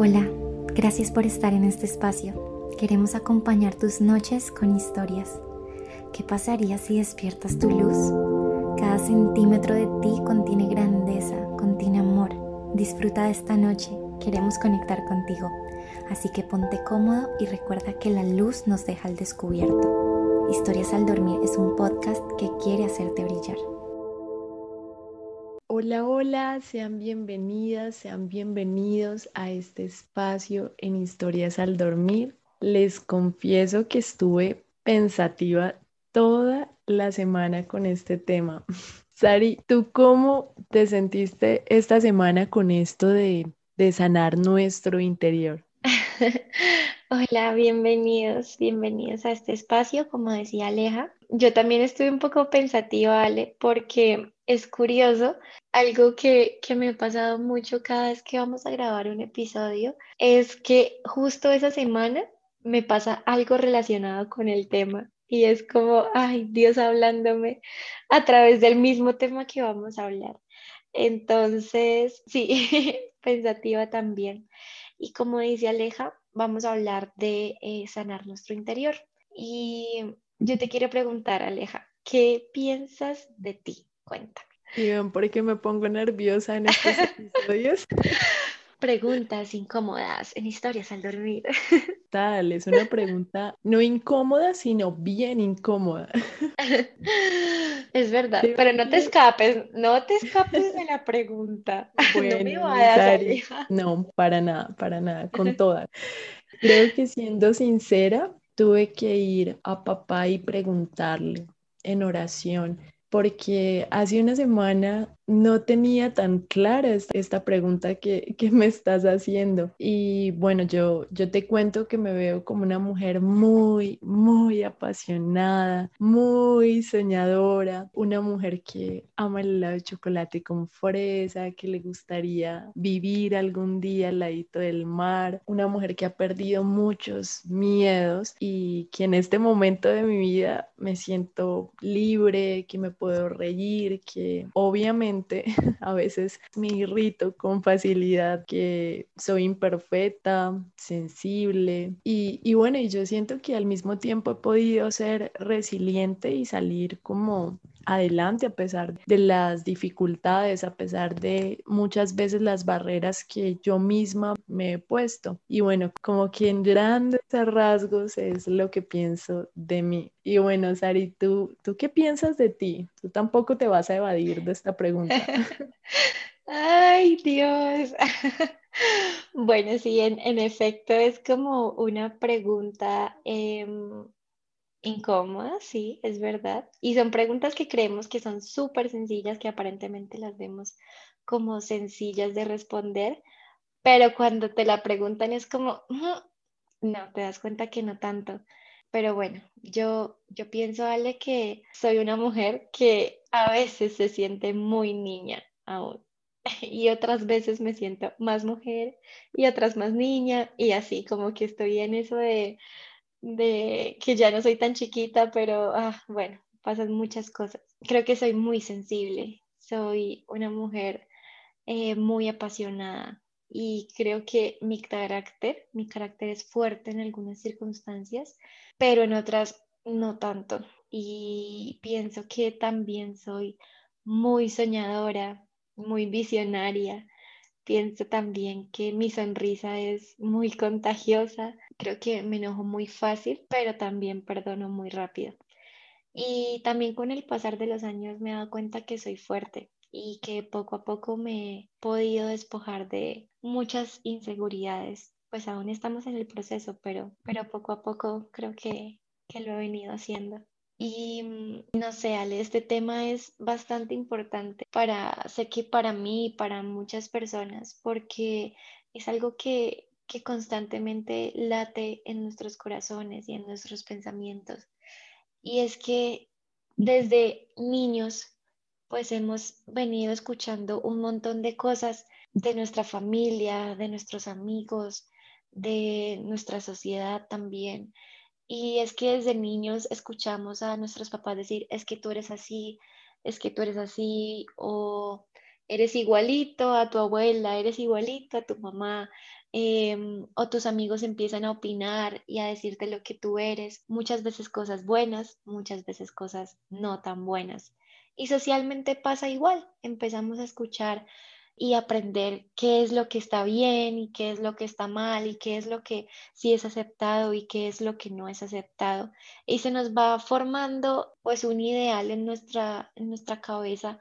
Hola, gracias por estar en este espacio. Queremos acompañar tus noches con historias. ¿Qué pasaría si despiertas tu luz? Cada centímetro de ti contiene grandeza, contiene amor. Disfruta de esta noche, queremos conectar contigo. Así que ponte cómodo y recuerda que la luz nos deja al descubierto. Historias al dormir es un podcast que quiere hacerte brillar. Hola, hola, sean bienvenidas, sean bienvenidos a este espacio en Historias al Dormir. Les confieso que estuve pensativa toda la semana con este tema. Sari, ¿tú cómo te sentiste esta semana con esto de, de sanar nuestro interior? Hola, bienvenidos, bienvenidos a este espacio, como decía Aleja. Yo también estuve un poco pensativa, Ale, porque es curioso, algo que, que me ha pasado mucho cada vez que vamos a grabar un episodio, es que justo esa semana me pasa algo relacionado con el tema y es como, ay, Dios hablándome a través del mismo tema que vamos a hablar. Entonces, sí, pensativa también. Y como dice Aleja, vamos a hablar de eh, sanar nuestro interior. Y yo te quiero preguntar, Aleja, ¿qué piensas de ti? Cuéntame. Y por qué me pongo nerviosa en estos episodios. Preguntas incómodas en historias al dormir. Tal, es una pregunta no incómoda, sino bien incómoda. Es verdad, pero no te escapes, no te escapes de la pregunta. Bueno, no, no, para nada, para nada, con todas. Creo que siendo sincera, tuve que ir a papá y preguntarle en oración porque hace una semana no tenía tan clara esta pregunta que, me estás haciendo. Y bueno, yo, yo te cuento que me veo como una mujer muy, muy apasionada, muy soñadora, una mujer que ama el helado de chocolate con fresa, que le gustaría vivir algún día al ladito del mar, una mujer que ha perdido muchos miedos y que en este momento de mi vida me siento libre, que me puedo reír, que obviamente a veces me irrito con facilidad, que soy imperfecta, sensible y, y bueno, y yo siento que al mismo tiempo he podido ser resiliente y salir como adelante a pesar de las dificultades, a pesar de muchas veces las barreras que yo misma me he puesto. Y bueno, como que en grandes rasgos es lo que pienso de mí. Y bueno, Sari, ¿tú, ¿tú qué piensas de ti? Tú tampoco te vas a evadir de esta pregunta. Ay, Dios. Bueno, sí, en, efecto es como una pregunta em, incómoda, sí, es verdad. Y son preguntas que creemos que son súper sencillas, que aparentemente las vemos como sencillas de responder, pero cuando te la preguntan es como, no, te das cuenta que no tanto. Pero bueno, yo, yo pienso, Ale, que soy una mujer que a veces se siente muy niña aún. Y otras veces me siento más mujer y otras más niña y así como que estoy en eso de, de que ya no soy tan chiquita, pero ah, bueno, pasan muchas cosas. Creo que soy muy sensible, soy una mujer eh, muy apasionada y creo que mi carácter, mi carácter es fuerte en algunas circunstancias, pero en otras no tanto. Y pienso que también soy muy soñadora, muy visionaria. Pienso también que mi sonrisa es muy contagiosa. Creo que me enojo muy fácil, pero también perdono muy rápido. Y también con el pasar de los años me he dado cuenta que soy fuerte y que poco a poco me he podido despojar de muchas inseguridades. Pues aún estamos en el proceso, pero, pero poco a poco creo que, que lo he venido haciendo. Y mm, no sé, Ale, este tema es bastante importante para, sé que para mí y para muchas personas, porque es algo que, que constantemente late en nuestros corazones y en nuestros pensamientos. Y es que desde niños, pues hemos venido escuchando un montón de cosas de nuestra familia, de nuestros amigos, de nuestra sociedad también. Y es que desde niños escuchamos a nuestros papás decir, es que tú eres así, es que tú eres así, o eres igualito a tu abuela, eres igualito a tu mamá. em, o tus amigos empiezan a opinar y a decirte lo que tú eres, muchas veces cosas buenas, muchas veces cosas no tan buenas. Y socialmente pasa igual, empezamos a escuchar y aprender qué es lo que está bien y qué es lo que está mal y qué es lo que sí es aceptado y qué es lo que no es aceptado. Y se nos va formando pues un ideal en nuestra, en nuestra cabeza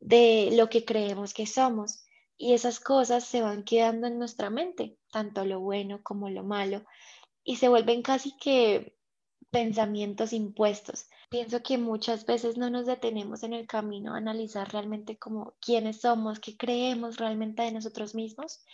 de lo que creemos que somos. Y esas cosas se van quedando en nuestra mente, tanto lo bueno como lo malo, y se vuelven casi que pensamientos impuestos. Pienso que muchas veces no nos detenemos en el camino a analizar realmente como quiénes somos, qué creemos realmente de nosotros mismos,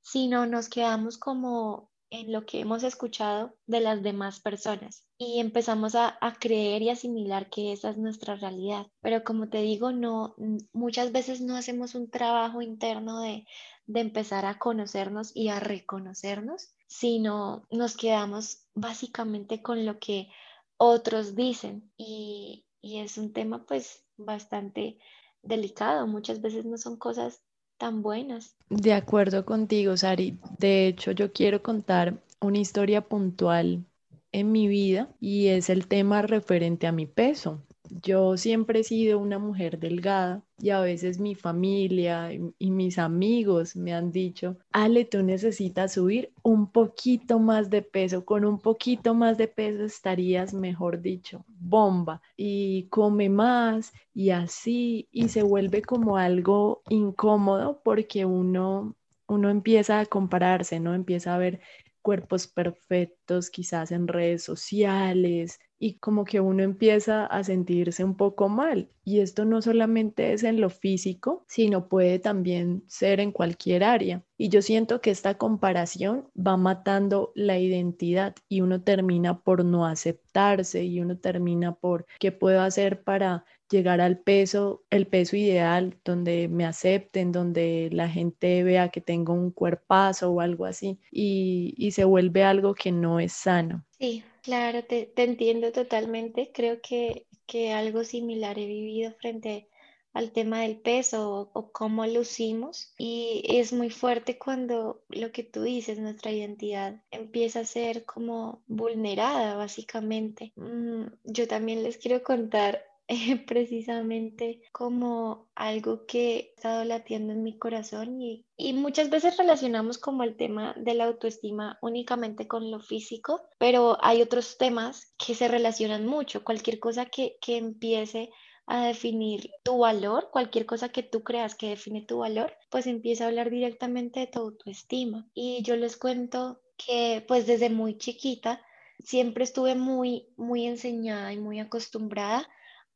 sino nos quedamos como en lo que hemos escuchado de las demás personas y empezamos a, a, creer y asimilar que esa es nuestra realidad. Pero como te digo, no, muchas veces no hacemos un trabajo interno de, de empezar a conocernos y a reconocernos, sino nos quedamos básicamente con lo que otros dicen y, y es un tema pues bastante delicado. Muchas veces no son cosas tan buenas. De acuerdo contigo, Sari. De hecho, yo quiero contar una historia puntual en mi vida y es el tema referente a mi peso. Yo siempre he sido una mujer delgada y a veces mi familia y, mis amigos me han dicho, Ale, tú necesitas subir un poquito más de peso, con un poquito más de peso estarías, mejor dicho, bomba y come más y así y se vuelve como algo incómodo porque uno uno empieza a compararse, ¿no? Empieza a ver cuerpos perfectos, quizás en redes sociales, y como que uno empieza a sentirse un poco mal. Y esto no solamente es en lo físico, sino puede también ser en cualquier área. Y yo siento que esta comparación va matando la identidad y uno termina por no aceptarse y uno termina por qué puedo hacer para llegar al peso, el peso ideal, donde me acepten, donde la gente vea que tengo un cuerpazo o algo así, y, y se vuelve algo que no es sano. Sí, claro, te, entiendo totalmente. Creo que, que, algo similar he vivido frente al tema del peso o, o, cómo lucimos y es muy fuerte cuando lo que tú dices, nuestra identidad empieza a ser como vulnerada básicamente. Mm, yo también les quiero contar precisamente como algo que ha estado latiendo en mi corazón y, y, muchas veces relacionamos como el tema de la autoestima únicamente con lo físico, pero hay otros temas que se relacionan mucho. Cualquier cosa que, que empiece a definir tu valor, cualquier cosa que tú creas que define tu valor, pues empieza a hablar directamente de tu autoestima. Y yo les cuento que pues desde muy chiquita siempre estuve muy, muy enseñada y muy acostumbrada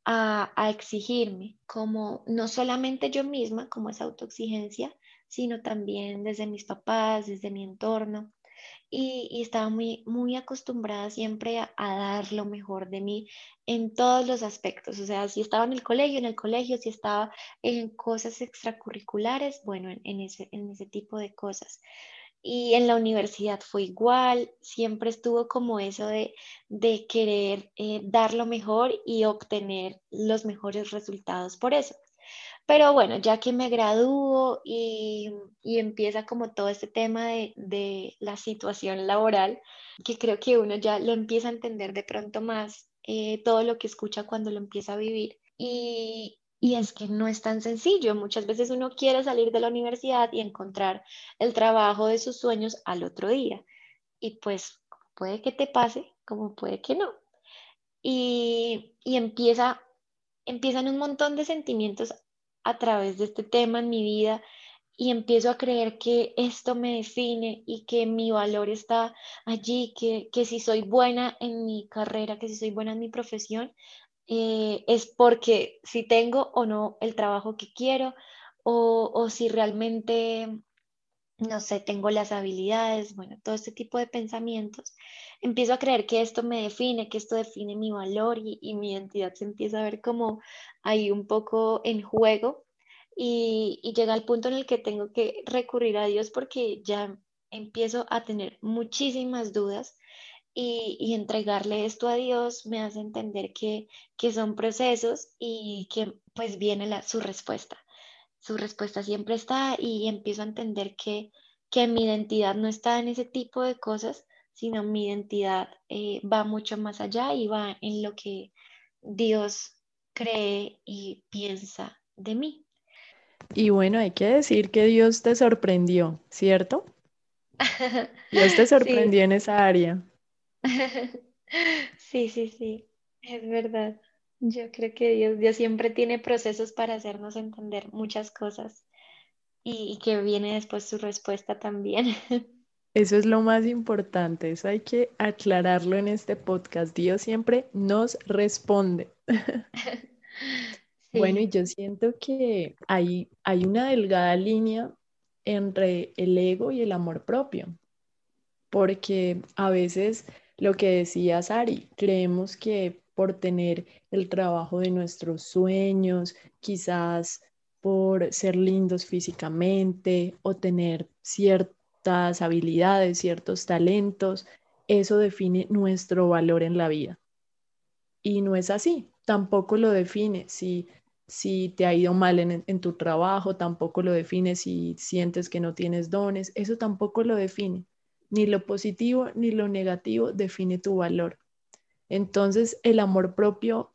a, exigirme, como no solamente yo misma, como esa autoexigencia, sino también desde mis papás, desde mi entorno. Y, estaba muy, muy acostumbrada siempre a, dar lo mejor de mí en todos los aspectos. O sea, si estaba en el colegio, en el colegio, si estaba en cosas extracurriculares, bueno, en, ese, en ese tipo de cosas. Y en la universidad fue igual, siempre estuvo como eso de, de querer eh, dar lo mejor y obtener los mejores resultados por eso. Pero bueno, ya que me gradúo y, y empieza como todo este tema de, de, la situación laboral, que creo que uno ya lo empieza a entender de pronto más, eh, todo lo que escucha cuando lo empieza a vivir. Y, y es que no es tan sencillo. Muchas veces uno quiere salir de la universidad y encontrar el trabajo de sus sueños al otro día. Y pues puede que te pase, como puede que no. Y, y empieza, empiezan un montón de sentimientos a través de este tema en mi vida y empiezo a creer que esto me define y que mi valor está allí, que, que si soy buena en mi carrera, que si soy buena en mi profesión, eh, es porque si tengo o no el trabajo que quiero o, o si realmente, no sé, tengo las habilidades, bueno, todo este tipo de pensamientos, empiezo a creer que esto me define, que esto define mi valor y, y mi identidad se empieza a ver como ahí un poco en juego y, y llega el punto en el que tengo que recurrir a Dios porque ya empiezo a tener muchísimas dudas y, entregarle esto a Dios me hace entender que, que son procesos y que pues viene la, su respuesta. Su respuesta siempre está y empiezo a entender que, que mi identidad no está en ese tipo de cosas, sino mi identidad eh, va mucho más allá y va en lo que Dios cree y piensa de mí. Y bueno, hay que decir que Dios te sorprendió, ¿cierto? Dios te sorprendió en esa área. Sí, sí, sí, es verdad. Yo creo que Dios, Dios siempre tiene procesos para hacernos entender muchas cosas y, que viene después su respuesta también. Eso es lo más importante, eso hay que aclararlo en este podcast. Dios siempre nos responde. Bueno, y yo siento que hay, hay una delgada línea entre el ego y el amor propio, porque a veces lo que decía Sari, creemos que por tener el trabajo de nuestros sueños, quizás por ser lindos físicamente o tener ciertas habilidades, ciertos talentos, eso define nuestro valor en la vida. Y no es así, tampoco lo define si, si te ha ido mal en, en tu trabajo, tampoco lo define si sientes que no tienes dones, eso tampoco lo define. Ni lo positivo ni lo negativo define tu valor. Entonces el amor propio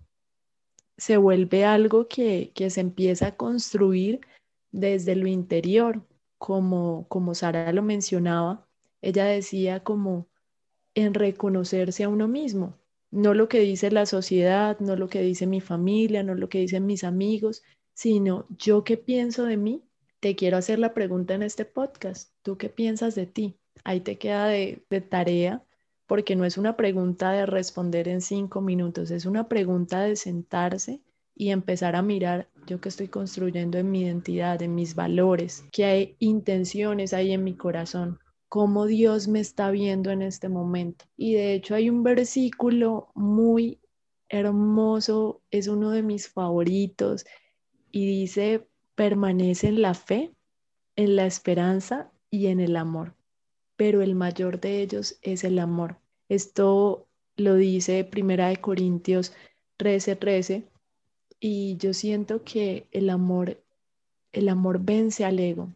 se vuelve algo que, se empieza a construir desde lo interior, como, como Sara lo mencionaba, ella decía como en reconocerse a uno mismo, no lo que dice la sociedad, no lo que dice mi familia, no lo que dicen mis amigos, sino yo qué pienso de mí. Te quiero hacer la pregunta en este podcast, ¿tú qué piensas de ti? Ahí te queda de, tarea porque no es una pregunta de responder en cinco minutos, es una pregunta de sentarse y empezar a mirar yo que estoy construyendo en mi identidad, en mis valores, qué hay intenciones ahí en mi corazón, cómo Dios me está viendo en este momento. Y de hecho hay un versículo muy hermoso, es uno de mis favoritos y dice, permanece en la fe, en la esperanza y en el amor pero el mayor de ellos es el amor. Esto lo dice Primera de Corintios 13:13 13, y yo siento que el amor el amor vence al ego.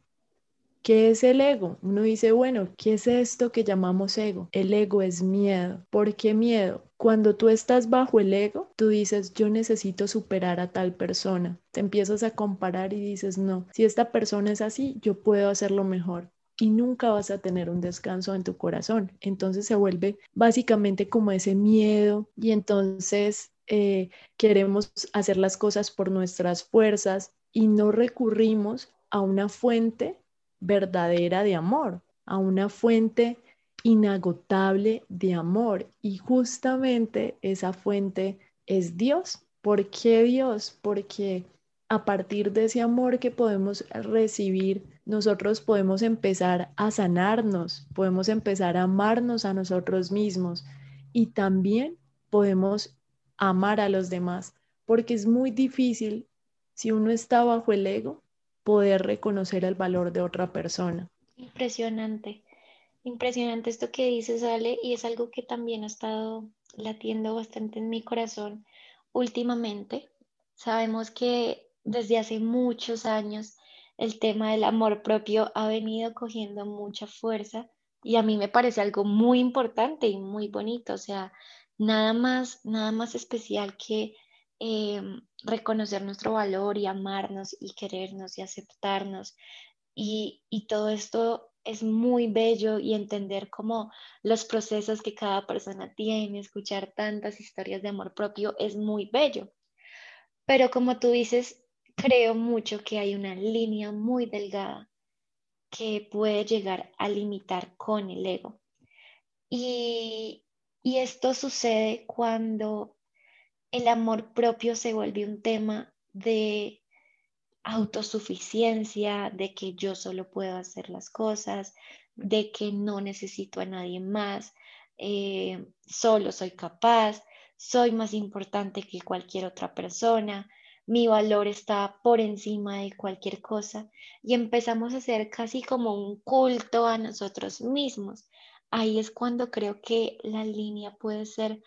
¿Qué es el ego? Uno dice, bueno, ¿qué es esto que llamamos ego? El ego es miedo. ¿Por qué miedo? Cuando tú estás bajo el ego, tú dices, yo necesito superar a tal persona. Te empiezas a comparar y dices, no, si esta persona es así, yo puedo hacerlo mejor y nunca vas a tener un descanso en tu corazón. Entonces se vuelve básicamente como ese miedo y entonces eh, queremos hacer las cosas por nuestras fuerzas y no recurrimos a una fuente verdadera de amor, a una fuente inagotable de amor. Y justamente esa fuente es Dios. ¿Por qué Dios? Porque a partir de ese amor que podemos recibir, nosotros podemos empezar a sanarnos, podemos empezar a amarnos a nosotros mismos y también podemos amar a los demás, porque es muy difícil, si uno está bajo el ego, poder reconocer el valor de otra persona. Impresionante, impresionante esto que dices, Ale, y es algo que también ha estado latiendo bastante en mi corazón últimamente. Sabemos que desde hace muchos años el tema del amor propio ha venido cogiendo mucha fuerza y a mí me parece algo muy importante y muy bonito, o sea, nada más, nada más especial que em, reconocer nuestro valor y amarnos y querernos y aceptarnos. Y, y todo esto es muy bello y entender cómo los procesos que cada persona tiene, escuchar tantas historias de amor propio es muy bello. Pero como tú dices, creo mucho que hay una línea muy delgada que puede llegar a limitar con el ego. Y, esto sucede cuando el amor propio se vuelve un tema de autosuficiencia, de que yo solo puedo hacer las cosas, de que no necesito a nadie más, eh, solo soy capaz, soy más importante que cualquier otra persona, mi valor está por encima de cualquier cosa y empezamos a hacer casi como un culto a nosotros mismos. Ahí es cuando creo que la línea puede ser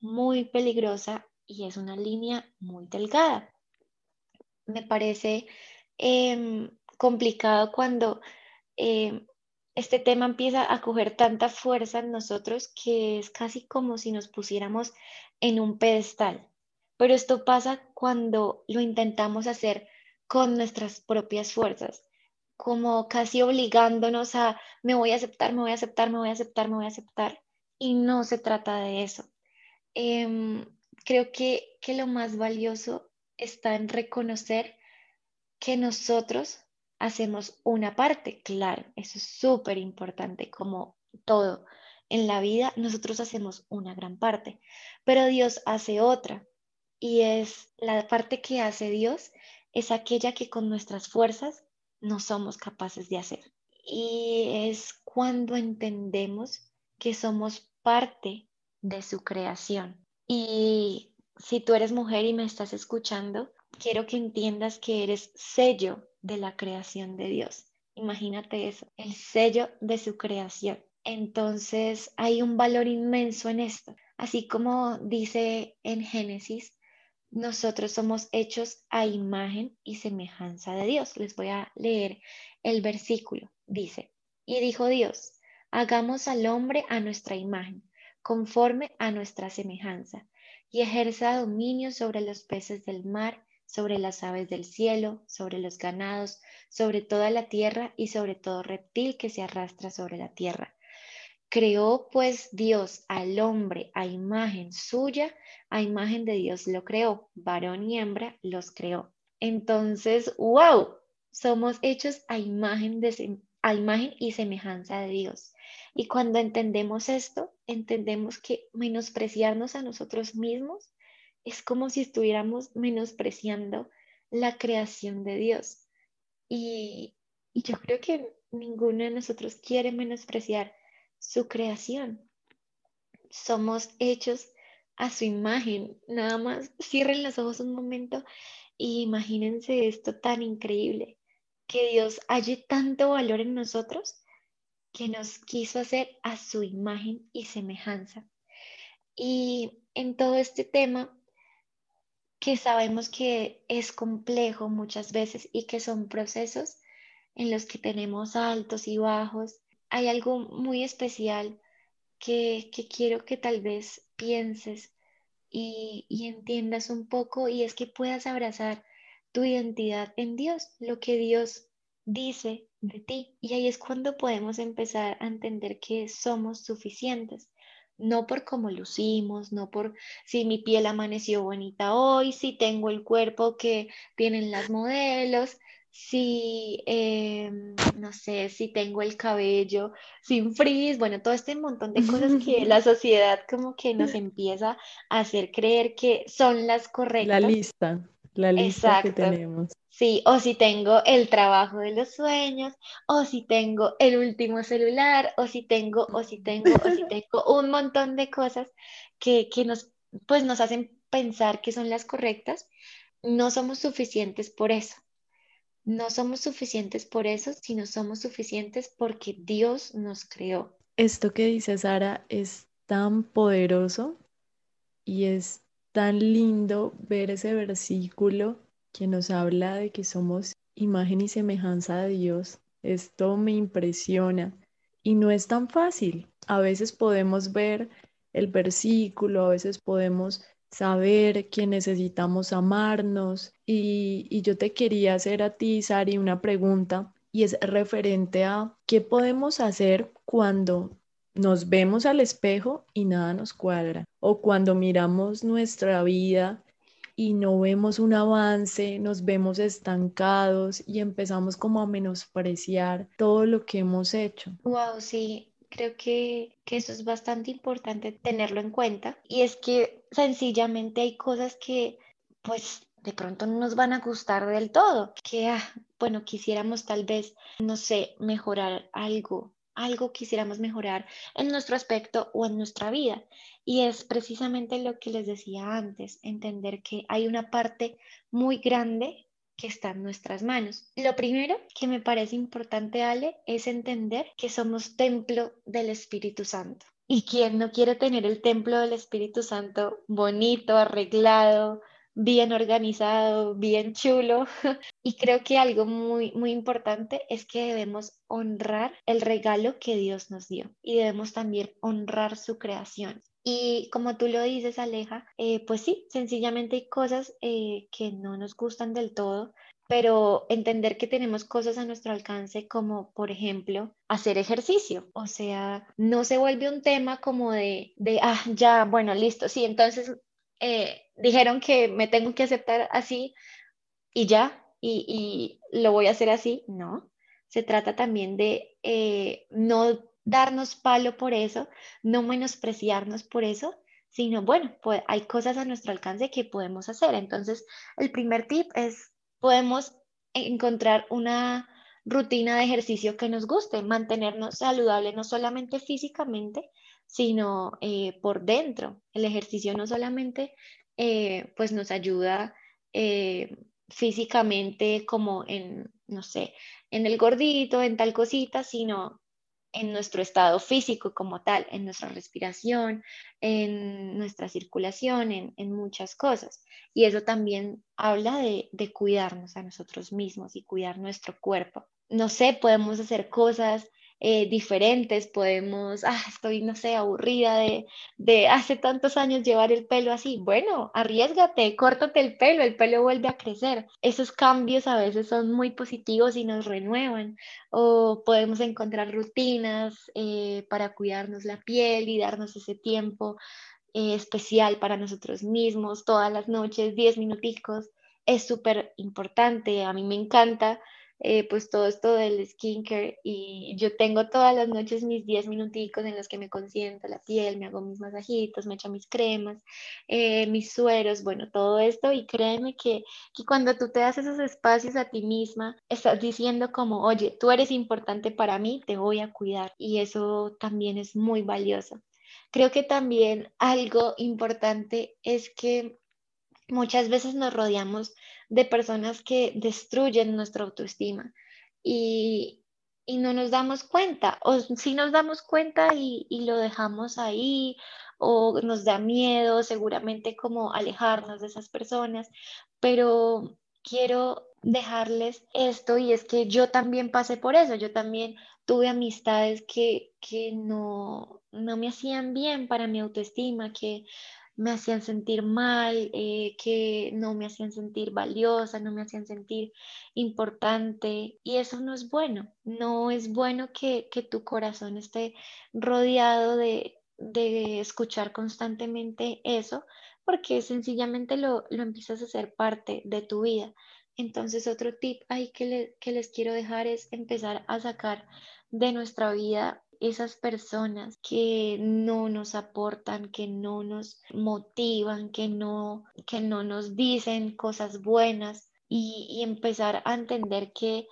muy peligrosa y es una línea muy delgada. Me parece em, complicado cuando em, este tema empieza a coger tanta fuerza en nosotros que es casi como si nos pusiéramos en un pedestal. Pero esto pasa cuando lo intentamos hacer con nuestras propias fuerzas, como casi obligándonos a me voy a aceptar, me voy a aceptar, me voy a aceptar, me voy a aceptar. Y no se trata de eso. Em, creo que, que lo más valioso está en reconocer que nosotros hacemos una parte, claro, eso es súper importante, como todo en la vida, nosotros hacemos una gran parte, pero Dios hace otra, y es la parte que hace Dios, es aquella que con nuestras fuerzas no somos capaces de hacer. Y es cuando entendemos que somos parte de su creación. Y si tú eres mujer y me estás escuchando, quiero que entiendas que eres sello de la creación de Dios. Imagínate eso, el sello de su creación. Entonces hay un valor inmenso en esto. Así como dice en Génesis, nosotros somos hechos a imagen y semejanza de Dios. Les voy a leer el versículo. Dice, y dijo Dios, hagamos al hombre a nuestra imagen, conforme a nuestra semejanza, y ejerza dominio sobre los peces del mar, sobre las aves del cielo, sobre los ganados, sobre toda la tierra y sobre todo reptil que se arrastra sobre la tierra. Creó pues Dios al hombre a imagen suya, a imagen de Dios lo creó, varón y hembra los creó. Entonces, wow, somos hechos a imagen, de, a imagen y semejanza de Dios. Y cuando entendemos esto, entendemos que menospreciarnos a nosotros mismos es como si estuviéramos menospreciando la creación de Dios. Y, y yo creo que ninguno de nosotros quiere menospreciar su creación. Somos hechos a su imagen. Nada más cierren los ojos un momento y imagínense esto tan increíble, que Dios halle tanto valor en nosotros que nos quiso hacer a su imagen y semejanza. Y en todo este tema que sabemos que es complejo muchas veces y que son procesos en los que tenemos altos y bajos. Hay algo muy especial que, quiero que tal vez pienses y, y entiendas un poco y es que puedas abrazar tu identidad en Dios, lo que Dios dice de ti. Y ahí es cuando podemos empezar a entender que somos suficientes no por cómo lucimos, no por si mi piel amaneció bonita hoy, si tengo el cuerpo que tienen las modelos, si, em, no sé, si tengo el cabello sin frizz, bueno, todo este montón de cosas que la sociedad como que nos empieza a hacer creer que son las correctas. La lista, la lista que tenemos. Sí, o si tengo el trabajo de los sueños, o si tengo el último celular, o si tengo, o si tengo, o si tengo un montón de cosas que, que nos, pues nos hacen pensar que son las correctas, no somos suficientes por eso. No somos suficientes por eso, sino somos suficientes porque Dios nos creó. Esto que dice Sara es tan poderoso y es tan lindo ver ese versículo que nos habla de que somos imagen y semejanza de Dios. Esto me impresiona y no es tan fácil. A veces podemos ver el versículo, a veces podemos saber que necesitamos amarnos. Y, y yo te quería hacer a ti, Sari, una pregunta y es referente a qué podemos hacer cuando nos vemos al espejo y nada nos cuadra o cuando miramos nuestra vida y no vemos un avance, nos vemos estancados y empezamos como a menospreciar todo lo que hemos hecho. Wow, sí, creo que, que, eso es bastante importante tenerlo en cuenta. Y es que sencillamente hay cosas que pues de pronto no nos van a gustar del todo, que ah, bueno, quisiéramos tal vez, no sé, mejorar algo algo quisiéramos mejorar en nuestro aspecto o en nuestra vida. Y es precisamente lo que les decía antes, entender que hay una parte muy grande que está en nuestras manos. Lo primero que me parece importante, Ale, es entender que somos templo del Espíritu Santo. ¿Y quién no quiere tener el templo del Espíritu Santo bonito, arreglado, bien organizado, bien chulo. Y creo que algo muy, muy importante es que debemos honrar el regalo que Dios nos dio y debemos también honrar su creación. Y como tú lo dices, Aleja, eh, pues sí, sencillamente hay cosas eh, que no nos gustan del todo, pero entender que tenemos cosas a nuestro alcance como, por ejemplo, hacer ejercicio. O sea, no se vuelve un tema como de, de ah, ya, bueno, listo, sí, entonces eh, dijeron que me tengo que aceptar así y ya, y, lo voy a hacer así. No, se trata también de no darnos palo por eso, no menospreciarnos por eso, sino, bueno, pues hay cosas a nuestro alcance que podemos hacer. Entonces, el primer tip es podemos encontrar una rutina de ejercicio que nos guste, mantenernos saludables no solamente físicamente, sino eh, por dentro. El ejercicio no solamente eh, pues nos ayuda eh, físicamente como en, no sé, en el gordito, en tal cosita, sino en nuestro estado físico como tal, en nuestra respiración, en nuestra circulación, en, muchas cosas. Y eso también habla de, de cuidarnos a nosotros mismos y cuidar nuestro cuerpo. No sé, podemos hacer cosas eh, diferentes, podemos, ah, estoy, no sé, aburrida de, de hace tantos años llevar el pelo así. Bueno, arriesgate, córtate el pelo, el pelo vuelve a crecer. Esos cambios a veces son muy positivos y nos renuevan. O podemos encontrar rutinas eh, para cuidarnos la piel y darnos ese tiempo eh, especial para nosotros mismos, todas las noches, 10 minuticos. Es súper importante, a mí me encanta eh, pues todo esto del skincare y yo tengo todas las noches mis 10 minuticos en los que me consiento la piel, me hago mis masajitos, me echo mis cremas, eh, mis sueros, bueno, todo esto y créeme que, que cuando tú te das esos espacios a ti misma, estás diciendo como, oye, tú eres importante para mí, te voy a cuidar y eso también es muy valioso. Creo que también algo importante es que muchas veces nos rodeamos de personas que destruyen nuestra autoestima y, no nos damos cuenta, o si nos damos cuenta y, lo dejamos ahí, o nos da miedo seguramente como alejarnos de esas personas, pero quiero dejarles esto y es que yo también pasé por eso, yo también tuve amistades que, que no, no me hacían bien para mi autoestima, que me hacían sentir mal, eh, que no me hacían sentir valiosa, no me hacían sentir importante. Y eso no es bueno. No es bueno que, tu corazón esté rodeado de, escuchar constantemente eso, porque sencillamente lo, lo, empiezas a hacer parte de tu vida. Entonces, otro tip ahí que, que les quiero dejar es empezar a sacar de nuestra vida esas personas que no nos aportan, que no nos motivan, que no, que no nos dicen cosas buenas y, empezar a entender que,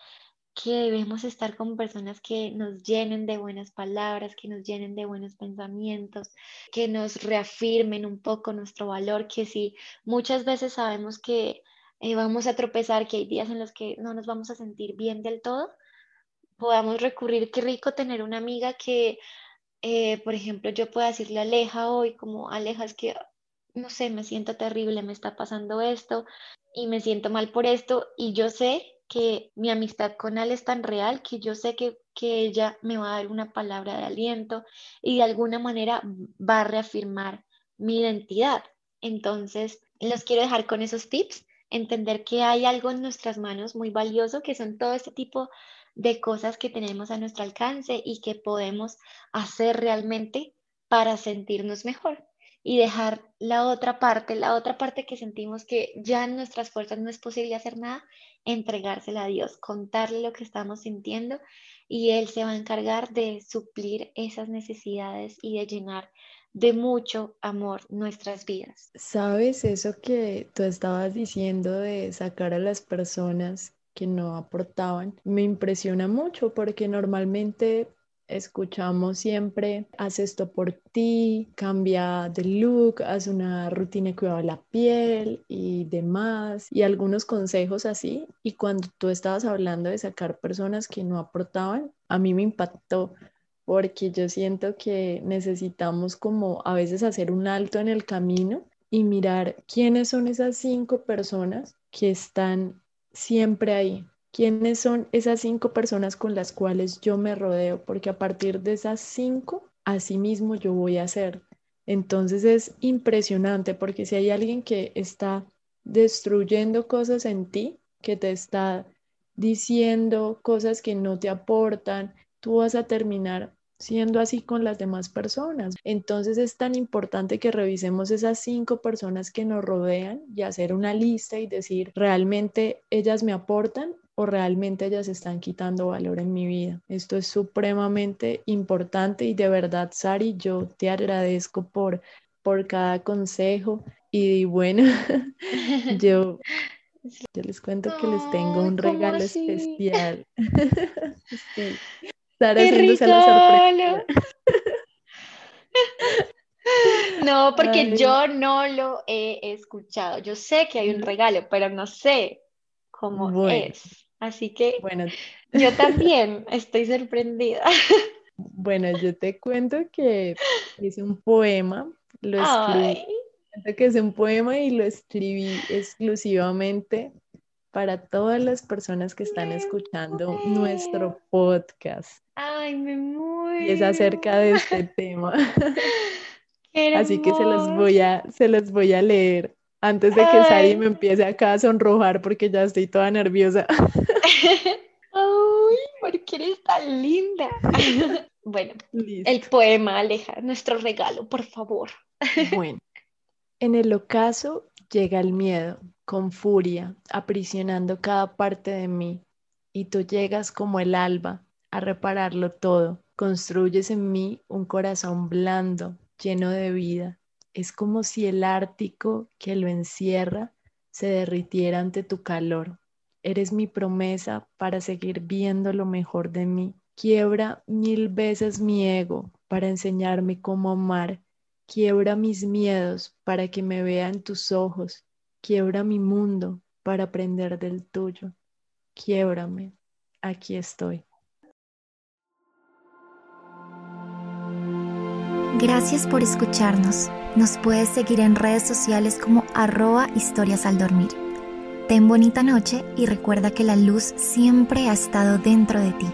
que debemos estar con personas que nos llenen de buenas palabras, que nos llenen de buenos pensamientos, que nos reafirmen un poco nuestro valor, que si muchas veces sabemos que eh, vamos a tropezar, que hay días en los que no nos vamos a sentir bien del todo, podamos recurrir, qué rico tener una amiga que, eh, por ejemplo, yo pueda decirle a Aleja hoy, como Aleja, es que, no sé, me siento terrible, me está pasando esto y me siento mal por esto y yo sé que mi amistad con él es tan real que yo sé que, que ella me va a dar una palabra de aliento y de alguna manera va a reafirmar mi identidad. Entonces, los quiero dejar con esos tips, entender que hay algo en nuestras manos muy valioso, que son todo este tipo de cosas que tenemos a nuestro alcance y que podemos hacer realmente para sentirnos mejor y dejar la otra parte, la otra parte que sentimos que ya en nuestras fuerzas no es posible hacer nada, entregársela a Dios, contarle lo que estamos sintiendo y Él se va a encargar de suplir esas necesidades y de llenar de mucho amor nuestras vidas. Sabes eso que tú estabas diciendo de sacar a las personas que no aportaban. Me impresiona mucho porque normalmente escuchamos siempre, haz esto por ti, cambia de look, haz una rutina de cuidado de la piel y demás, y algunos consejos así. Y cuando tú estabas hablando de sacar personas que no aportaban, a mí me impactó porque yo siento que necesitamos como a veces hacer un alto en el camino y mirar quiénes son esas cinco personas que están siempre ahí. ¿Quiénes son esas cinco personas con las cuales yo me rodeo? Porque a partir de esas cinco, así mismo yo voy a ser. Entonces es impresionante porque si hay alguien que está destruyendo cosas en ti, que te está diciendo cosas que no te aportan, tú vas a terminar siendo así con las demás personas. Entonces es tan importante que revisemos esas cinco personas que nos rodean y hacer una lista y decir, ¿realmente ellas me aportan o realmente ellas están quitando valor en mi vida? Esto es supremamente importante y de verdad, Sari, yo te agradezco por, por cada consejo y bueno, yo yo les cuento que les tengo un regalo especial. sí. No, porque yo no lo he escuchado. Yo sé que hay un regalo, pero no sé cómo es. Así que bueno. yo también estoy sorprendida. Bueno, yo te cuento que es un poema. Lo escribí, que es un poema y lo escribí exclusivamente para todas las personas que están escuchando nuestro podcast. Ay, me muero. Y es acerca de este tema. Así que se los voy a, se los voy a leer antes de que Sari me empiece acá a sonrojar porque ya estoy toda nerviosa. Ay, ¿por qué eres tan linda? Bueno, el poema, Aleja, nuestro regalo, por favor. Bueno, en el ocaso llega el miedo, con furia, aprisionando cada parte de mí, y tú llegas como el alba a repararlo todo. Construyes en mí un corazón blando, lleno de vida. Es como si el Ártico que lo encierra se derritiera ante tu calor. Eres mi promesa para seguir viendo lo mejor de mí. Quiebra mil veces mi ego para enseñarme cómo amar. Quiebra mis miedos para que me vea en tus ojos Quiebra mi mundo para aprender del tuyo. Quiebrame, aquí estoy. Gracias por escucharnos. Nos puedes seguir en redes sociales como arroba historias al dormir. Ten bonita noche y recuerda que la luz siempre ha estado dentro de ti.